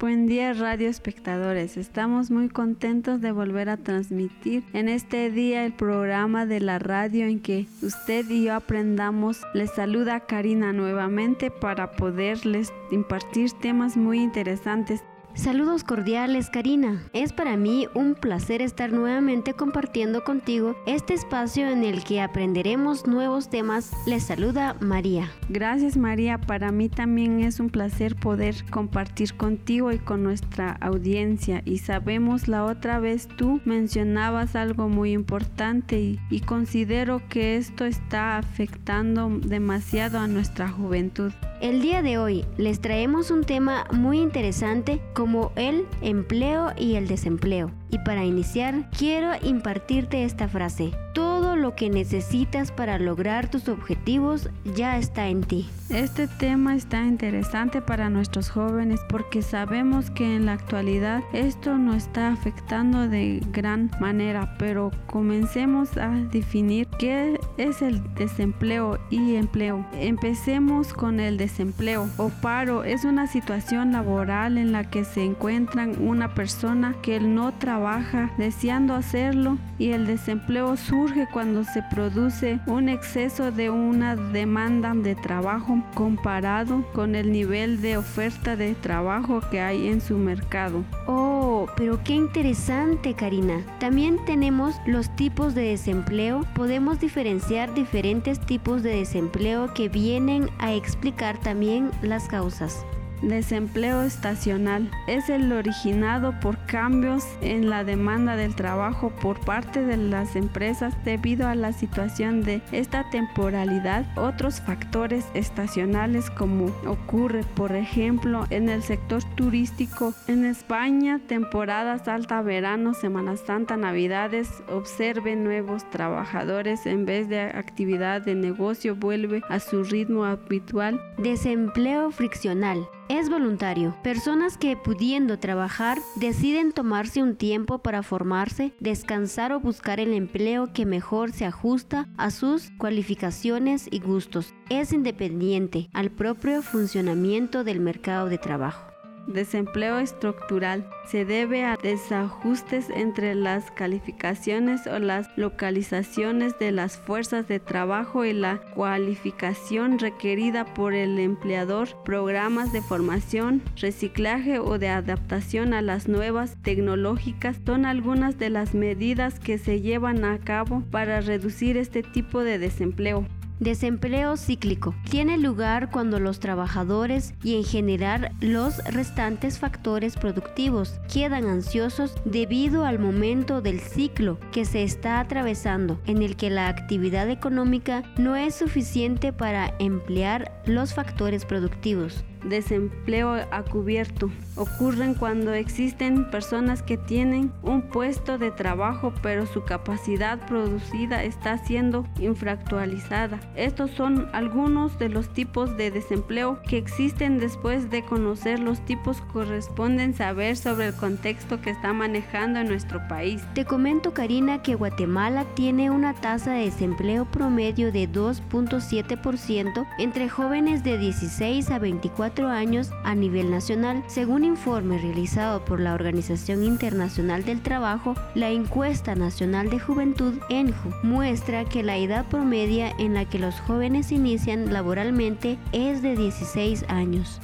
Buen día radio espectadores, estamos muy contentos de volver a transmitir en este día el programa de la radio en que usted y yo aprendamos. Les saluda Karina nuevamente para poderles impartir temas muy interesantes Saludos cordiales, Karina. Es para mí un placer estar nuevamente compartiendo contigo este espacio en el que aprenderemos nuevos temas. Les saluda María. Gracias, María. Para mí también es un placer poder compartir contigo y con nuestra audiencia. Y sabemos la otra vez tú mencionabas algo muy importante y, y considero que esto está afectando demasiado a nuestra juventud. El día de hoy les traemos un tema muy interesante como el empleo y el desempleo. Y para iniciar, quiero impartirte esta frase. Todo lo que necesitas para lograr tus objetivos ya está en ti. Este tema está interesante para nuestros jóvenes porque sabemos que en la actualidad esto nos está afectando de gran manera, pero comencemos a definir qué es el desempleo y empleo. Empecemos con el desempleo o paro. Es una situación laboral en la que se encuentran una persona que no trabaja trabaja deseando hacerlo y el desempleo surge cuando se produce un exceso de una demanda de trabajo comparado con el nivel de oferta de trabajo que hay en su mercado. Oh, pero qué interesante, Karina. También tenemos los tipos de desempleo. Podemos diferenciar diferentes tipos de desempleo que vienen a explicar también las causas. Desempleo estacional es el originado por cambios en la demanda del trabajo por parte de las empresas debido a la situación de esta temporalidad. Otros factores estacionales como ocurre por ejemplo en el sector turístico en España, temporadas alta verano, Semana Santa, Navidades, observe nuevos trabajadores en vez de actividad de negocio vuelve a su ritmo habitual. Desempleo friccional es voluntario. Personas que pudiendo trabajar deciden tomarse un tiempo para formarse, descansar o buscar el empleo que mejor se ajusta a sus cualificaciones y gustos. Es independiente al propio funcionamiento del mercado de trabajo. Desempleo estructural se debe a desajustes entre las calificaciones o las localizaciones de las fuerzas de trabajo y la cualificación requerida por el empleador, programas de formación, reciclaje o de adaptación a las nuevas tecnológicas son algunas de las medidas que se llevan a cabo para reducir este tipo de desempleo. Desempleo cíclico. Tiene lugar cuando los trabajadores y en general los restantes factores productivos quedan ansiosos debido al momento del ciclo que se está atravesando en el que la actividad económica no es suficiente para emplear los factores productivos desempleo a cubierto. Ocurren cuando existen personas que tienen un puesto de trabajo pero su capacidad producida está siendo infractualizada. Estos son algunos de los tipos de desempleo que existen después de conocer los tipos corresponden saber sobre el contexto que está manejando en nuestro país. Te comento Karina que Guatemala tiene una tasa de desempleo promedio de 2.7% entre jóvenes de 16 a 24 años a nivel nacional. Según informe realizado por la Organización Internacional del Trabajo, la encuesta nacional de juventud ENJU muestra que la edad promedia en la que los jóvenes inician laboralmente es de 16 años.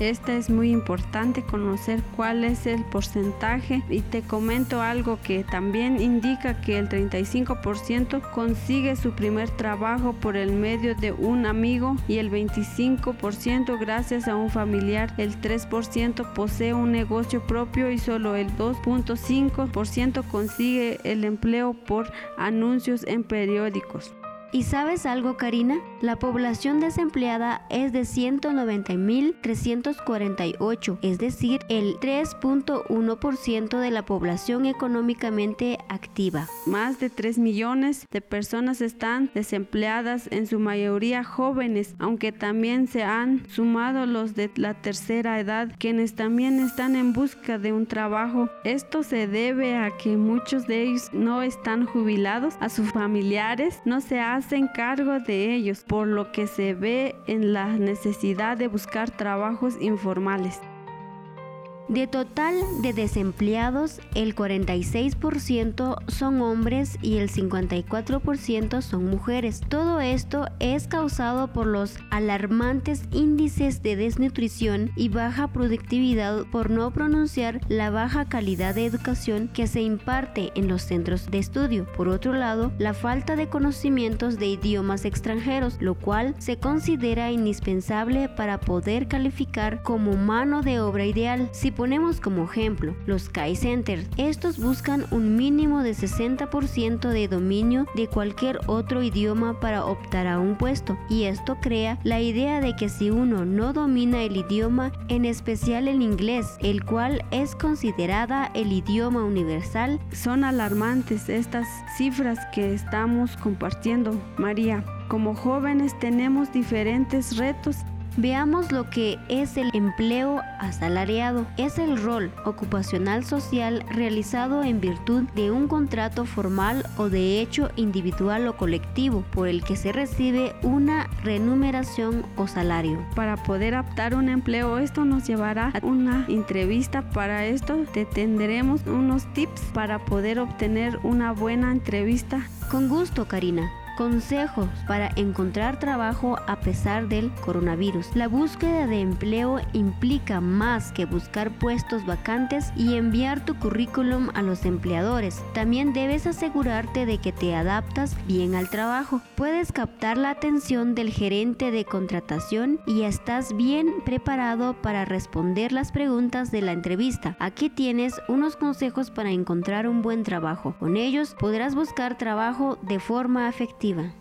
Esta es muy importante conocer cuál es el porcentaje y te comento algo que también indica que el 35% consigue su primer trabajo por el medio de un amigo y el 25% gracias a un familiar, el 3% posee un negocio propio y solo el 2.5% consigue el empleo por anuncios en periódicos. ¿Y sabes algo, Karina? La población desempleada es de 190.348, es decir, el 3.1% de la población económicamente activa. Más de 3 millones de personas están desempleadas, en su mayoría jóvenes, aunque también se han sumado los de la tercera edad, quienes también están en busca de un trabajo. Esto se debe a que muchos de ellos no están jubilados, a sus familiares no se hacen hacen cargo de ellos, por lo que se ve en la necesidad de buscar trabajos informales. De total de desempleados, el 46% son hombres y el 54% son mujeres. Todo esto es causado por los alarmantes índices de desnutrición y baja productividad por no pronunciar la baja calidad de educación que se imparte en los centros de estudio. Por otro lado, la falta de conocimientos de idiomas extranjeros, lo cual se considera indispensable para poder calificar como mano de obra ideal. Si ponemos como ejemplo los Kai Centers, estos buscan un mínimo de 60% de dominio de cualquier otro idioma para optar a un puesto y esto crea la idea de que si uno no domina el idioma, en especial el inglés, el cual es considerada el idioma universal, son alarmantes estas cifras que estamos compartiendo, María. Como jóvenes tenemos diferentes retos Veamos lo que es el empleo asalariado. Es el rol ocupacional social realizado en virtud de un contrato formal o de hecho individual o colectivo por el que se recibe una remuneración o salario. Para poder optar un empleo, esto nos llevará a una entrevista. Para esto te tendremos unos tips para poder obtener una buena entrevista. Con gusto, Karina. Consejos para encontrar trabajo a pesar del coronavirus. La búsqueda de empleo implica más que buscar puestos vacantes y enviar tu currículum a los empleadores. También debes asegurarte de que te adaptas bien al trabajo. Puedes captar la atención del gerente de contratación y estás bien preparado para responder las preguntas de la entrevista. Aquí tienes unos consejos para encontrar un buen trabajo. Con ellos podrás buscar trabajo de forma efectiva. positiva.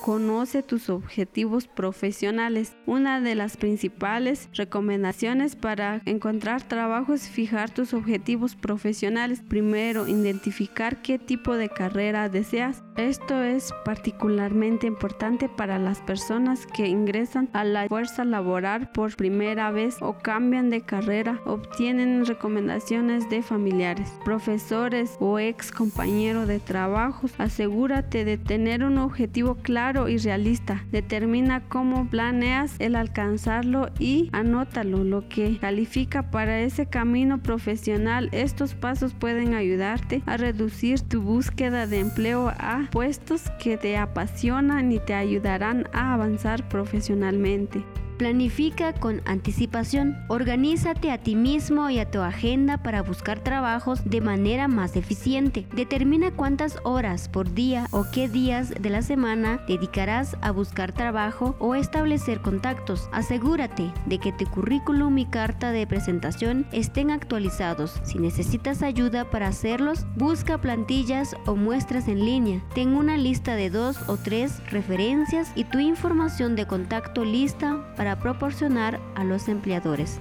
Conoce tus objetivos profesionales. Una de las principales recomendaciones para encontrar trabajo es fijar tus objetivos profesionales. Primero, identificar qué tipo de carrera deseas. Esto es particularmente importante para las personas que ingresan a la fuerza laboral por primera vez o cambian de carrera. Obtienen recomendaciones de familiares, profesores o ex compañero de trabajo. Asegúrate de tener un objetivo claro y realista. Determina cómo planeas el alcanzarlo y anótalo, lo que califica para ese camino profesional. Estos pasos pueden ayudarte a reducir tu búsqueda de empleo a puestos que te apasionan y te ayudarán a avanzar profesionalmente. Planifica con anticipación. Organízate a ti mismo y a tu agenda para buscar trabajos de manera más eficiente. Determina cuántas horas por día o qué días de la semana dedicarás a buscar trabajo o establecer contactos. Asegúrate de que tu currículum y carta de presentación estén actualizados. Si necesitas ayuda para hacerlos, busca plantillas o muestras en línea. Ten una lista de dos o tres referencias y tu información de contacto lista para proporcionar a los empleadores.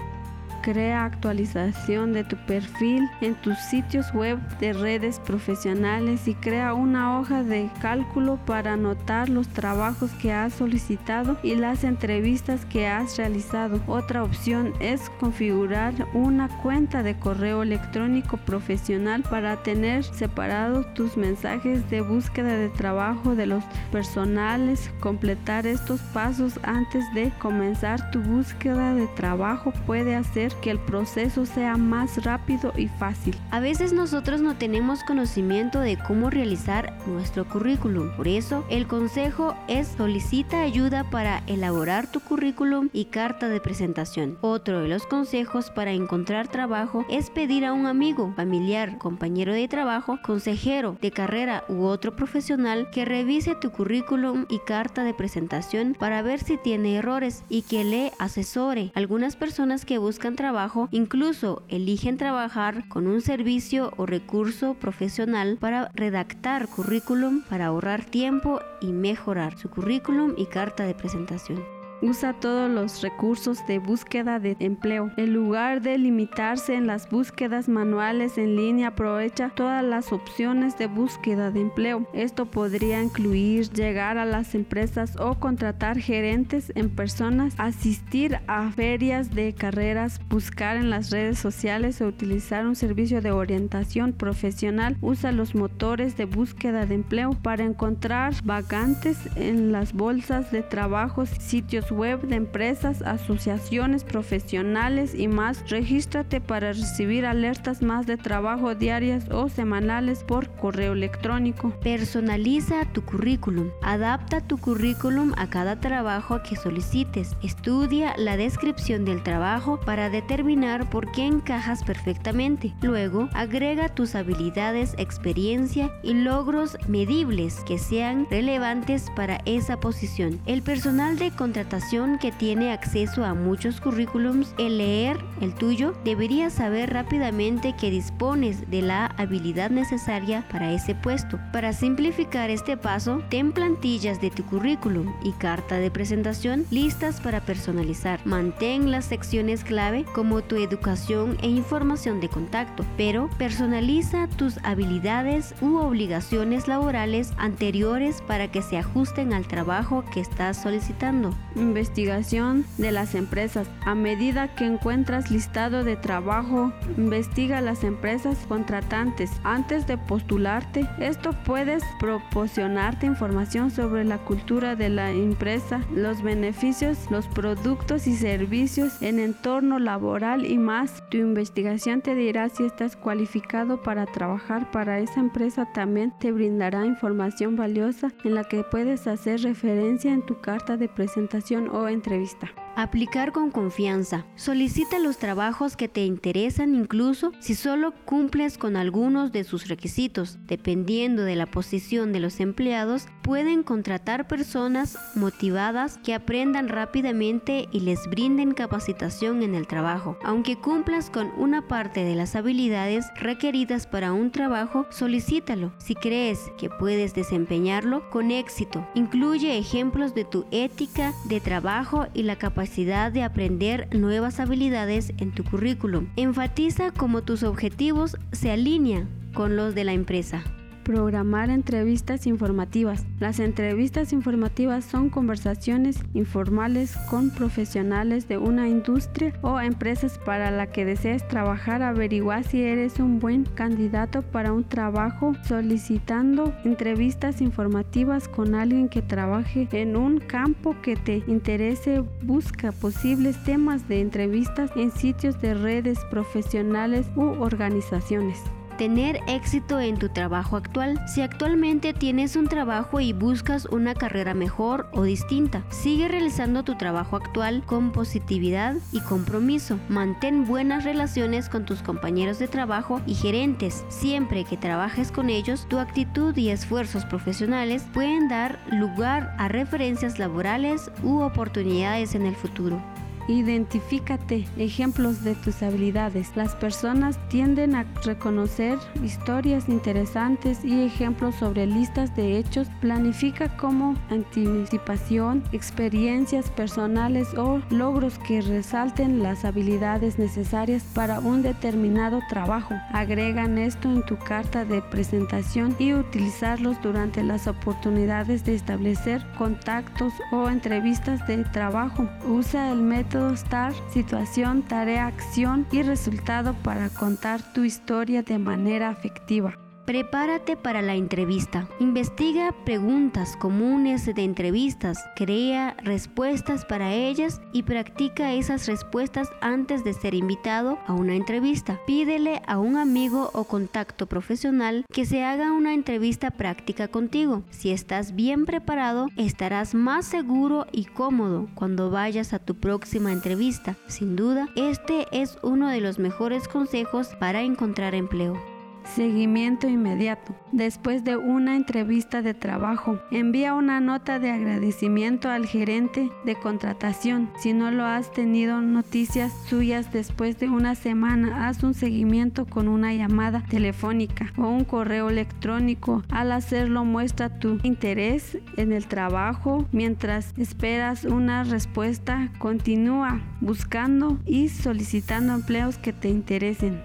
Crea actualización de tu perfil en tus sitios web de redes profesionales y crea una hoja de cálculo para anotar los trabajos que has solicitado y las entrevistas que has realizado. Otra opción es configurar una cuenta de correo electrónico profesional para tener separados tus mensajes de búsqueda de trabajo de los personales. Completar estos pasos antes de comenzar tu búsqueda de trabajo puede hacer que el proceso sea más rápido y fácil. A veces nosotros no tenemos conocimiento de cómo realizar nuestro currículum. Por eso, el consejo es solicita ayuda para elaborar tu currículum y carta de presentación. Otro de los consejos para encontrar trabajo es pedir a un amigo, familiar, compañero de trabajo, consejero de carrera u otro profesional que revise tu currículum y carta de presentación para ver si tiene errores y que le asesore. Algunas personas que buscan trabajo incluso eligen trabajar con un servicio o recurso profesional para redactar currículum para ahorrar tiempo y mejorar su currículum y carta de presentación. Usa todos los recursos de búsqueda de empleo. En lugar de limitarse en las búsquedas manuales en línea, aprovecha todas las opciones de búsqueda de empleo. Esto podría incluir llegar a las empresas o contratar gerentes en personas, asistir a ferias de carreras, buscar en las redes sociales o utilizar un servicio de orientación profesional. Usa los motores de búsqueda de empleo para encontrar vacantes en las bolsas de trabajo, sitios web de empresas, asociaciones profesionales y más. Regístrate para recibir alertas más de trabajo diarias o semanales por correo electrónico. Personaliza tu currículum. Adapta tu currículum a cada trabajo que solicites. Estudia la descripción del trabajo para determinar por qué encajas perfectamente. Luego, agrega tus habilidades, experiencia y logros medibles que sean relevantes para esa posición. El personal de contratación que tiene acceso a muchos currículums, el leer el tuyo, debería saber rápidamente que dispones de la habilidad necesaria para ese puesto. Para simplificar este paso, ten plantillas de tu currículum y carta de presentación listas para personalizar. Mantén las secciones clave como tu educación e información de contacto, pero personaliza tus habilidades u obligaciones laborales anteriores para que se ajusten al trabajo que estás solicitando. Investigación de las empresas. A medida que encuentras listado de trabajo, investiga las empresas contratantes antes de postularte. Esto puedes proporcionarte información sobre la cultura de la empresa, los beneficios, los productos y servicios en entorno laboral y más. Tu investigación te dirá si estás cualificado para trabajar para esa empresa. También te brindará información valiosa en la que puedes hacer referencia en tu carta de presentación o entrevista. Aplicar con confianza. Solicita los trabajos que te interesan incluso si solo cumples con algunos de sus requisitos. Dependiendo de la posición de los empleados, pueden contratar personas motivadas que aprendan rápidamente y les brinden capacitación en el trabajo. Aunque cumplas con una parte de las habilidades requeridas para un trabajo, solicítalo. Si crees que puedes desempeñarlo con éxito, incluye ejemplos de tu ética de trabajo y la capacidad de aprender nuevas habilidades en tu currículum. Enfatiza cómo tus objetivos se alinean con los de la empresa programar entrevistas informativas. Las entrevistas informativas son conversaciones informales con profesionales de una industria o empresas para la que desees trabajar. Averiguar si eres un buen candidato para un trabajo solicitando entrevistas informativas con alguien que trabaje en un campo que te interese. Busca posibles temas de entrevistas en sitios de redes profesionales u organizaciones tener éxito en tu trabajo actual. Si actualmente tienes un trabajo y buscas una carrera mejor o distinta, sigue realizando tu trabajo actual con positividad y compromiso. Mantén buenas relaciones con tus compañeros de trabajo y gerentes. Siempre que trabajes con ellos, tu actitud y esfuerzos profesionales pueden dar lugar a referencias laborales u oportunidades en el futuro. Identifícate ejemplos de tus habilidades. Las personas tienden a reconocer historias interesantes y ejemplos sobre listas de hechos. Planifica como anticipación, experiencias personales o logros que resalten las habilidades necesarias para un determinado trabajo. Agregan esto en tu carta de presentación y utilizarlos durante las oportunidades de establecer contactos o entrevistas de trabajo. Usa el método STAR, situación, tarea, acción y resultado para contar tu historia de manera afectiva. Prepárate para la entrevista. Investiga preguntas comunes de entrevistas, crea respuestas para ellas y practica esas respuestas antes de ser invitado a una entrevista. Pídele a un amigo o contacto profesional que se haga una entrevista práctica contigo. Si estás bien preparado, estarás más seguro y cómodo cuando vayas a tu próxima entrevista. Sin duda, este es uno de los mejores consejos para encontrar empleo. Seguimiento inmediato. Después de una entrevista de trabajo, envía una nota de agradecimiento al gerente de contratación. Si no lo has tenido noticias suyas después de una semana, haz un seguimiento con una llamada telefónica o un correo electrónico. Al hacerlo muestra tu interés en el trabajo. Mientras esperas una respuesta, continúa buscando y solicitando empleos que te interesen.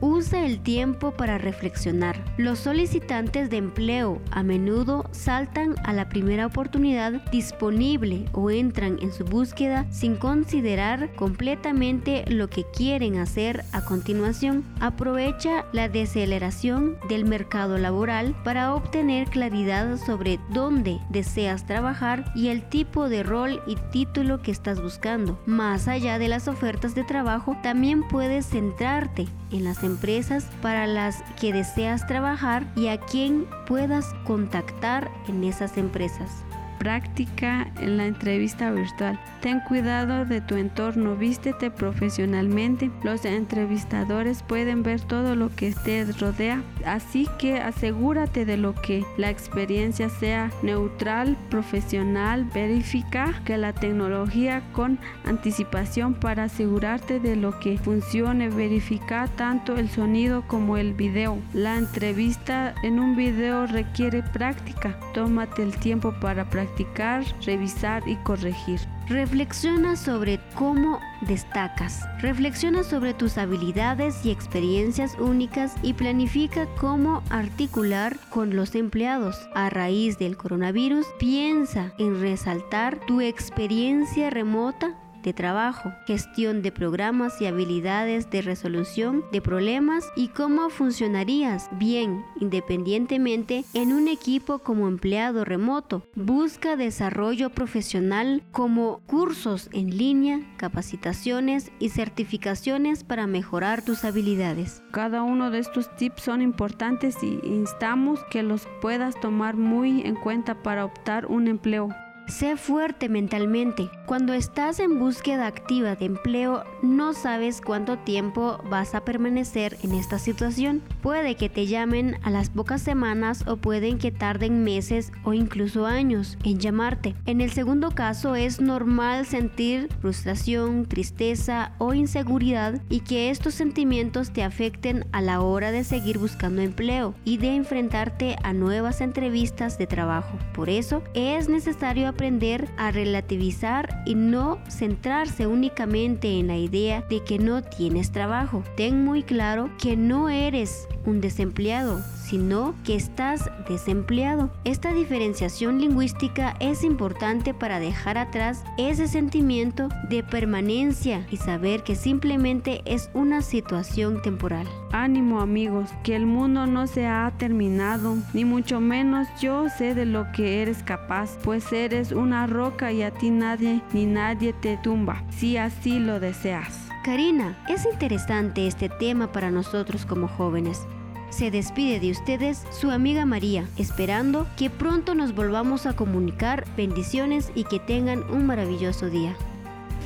Usa el tiempo para reflexionar. Los solicitantes de empleo a menudo saltan a la primera oportunidad disponible o entran en su búsqueda sin considerar completamente lo que quieren hacer a continuación. Aprovecha la deceleración del mercado laboral para obtener claridad sobre dónde deseas trabajar y el tipo de rol y título que estás buscando. Más allá de las ofertas de trabajo, también puedes centrarte en las empresas para las que deseas trabajar y a quien puedas contactar en esas empresas práctica en la entrevista virtual. Ten cuidado de tu entorno, vístete profesionalmente. Los entrevistadores pueden ver todo lo que te rodea, así que asegúrate de lo que la experiencia sea neutral, profesional, verifica que la tecnología con anticipación para asegurarte de lo que funcione, verifica tanto el sonido como el video. La entrevista en un video requiere práctica. Tómate el tiempo para practicar revisar y corregir. Reflexiona sobre cómo destacas. Reflexiona sobre tus habilidades y experiencias únicas y planifica cómo articular con los empleados. A raíz del coronavirus, piensa en resaltar tu experiencia remota de trabajo, gestión de programas y habilidades de resolución de problemas y cómo funcionarías bien independientemente en un equipo como empleado remoto. Busca desarrollo profesional como cursos en línea, capacitaciones y certificaciones para mejorar tus habilidades. Cada uno de estos tips son importantes y instamos que los puedas tomar muy en cuenta para optar un empleo. Sé fuerte mentalmente. Cuando estás en búsqueda activa de empleo, no sabes cuánto tiempo vas a permanecer en esta situación. Puede que te llamen a las pocas semanas o pueden que tarden meses o incluso años en llamarte. En el segundo caso es normal sentir frustración, tristeza o inseguridad y que estos sentimientos te afecten a la hora de seguir buscando empleo y de enfrentarte a nuevas entrevistas de trabajo. Por eso es necesario aprender a relativizar y no centrarse únicamente en la idea de que no tienes trabajo. Ten muy claro que no eres un desempleado, sino que estás desempleado. Esta diferenciación lingüística es importante para dejar atrás ese sentimiento de permanencia y saber que simplemente es una situación temporal. Ánimo amigos, que el mundo no se ha terminado, ni mucho menos yo sé de lo que eres capaz, pues eres una roca y a ti nadie ni nadie te tumba, si así lo deseas. Karina, es interesante este tema para nosotros como jóvenes. Se despide de ustedes su amiga María, esperando que pronto nos volvamos a comunicar. Bendiciones y que tengan un maravilloso día.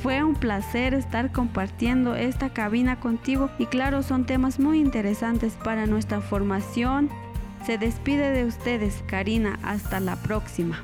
Fue un placer estar compartiendo esta cabina contigo y claro, son temas muy interesantes para nuestra formación. Se despide de ustedes, Karina. Hasta la próxima.